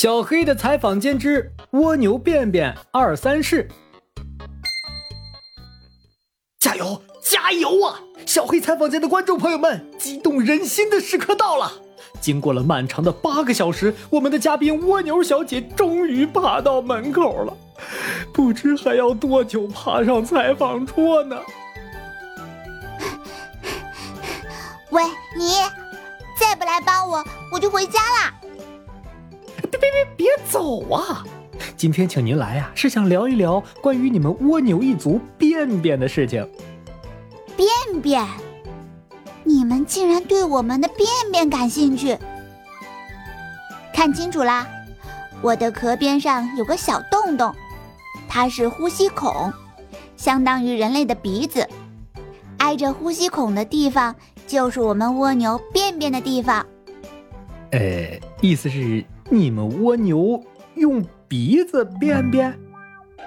小黑的采访间之蜗牛便便二三事，加油加油啊！小黑采访间的观众朋友们，激动人心的时刻到了！经过了漫长的八个小时，我们的嘉宾蜗牛小姐终于爬到门口了，不知还要多久爬上采访桌呢？喂，你再不来帮我，我就回家啦！别别别走啊！今天请您来呀，是想聊一聊关于你们蜗牛一族便便的事情。便便？你们竟然对我们的便便感兴趣？看清楚啦，我的壳边上有个小洞洞，它是呼吸孔，相当于人类的鼻子。挨着呼吸孔的地方，就是我们蜗牛便便的地方。呃，意思是？你们蜗牛用鼻子便便？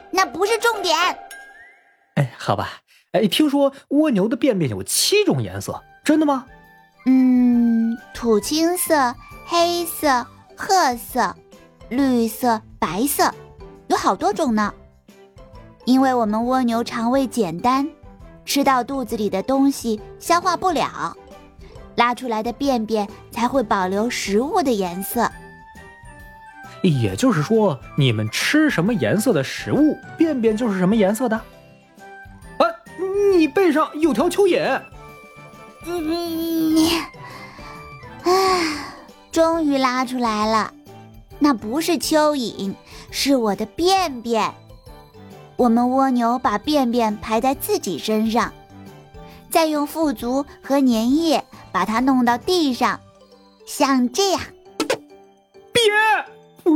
那不是重点。哎，好吧。哎，听说蜗牛的便便有七种颜色，真的吗？嗯，土青色、黑色、褐色、绿色、白色，有好多种呢。因为我们蜗牛肠胃简单，吃到肚子里的东西消化不了，拉出来的便便才会保留食物的颜色。也就是说，你们吃什么颜色的食物，便便就是什么颜色的。啊，你背上有条蚯蚓。你，啊，终于拉出来了，那不是蚯蚓，是我的便便。我们蜗牛把便便排在自己身上，再用腹足和粘液把它弄到地上，像这样。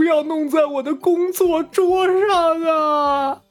不要弄在我的工作桌上啊！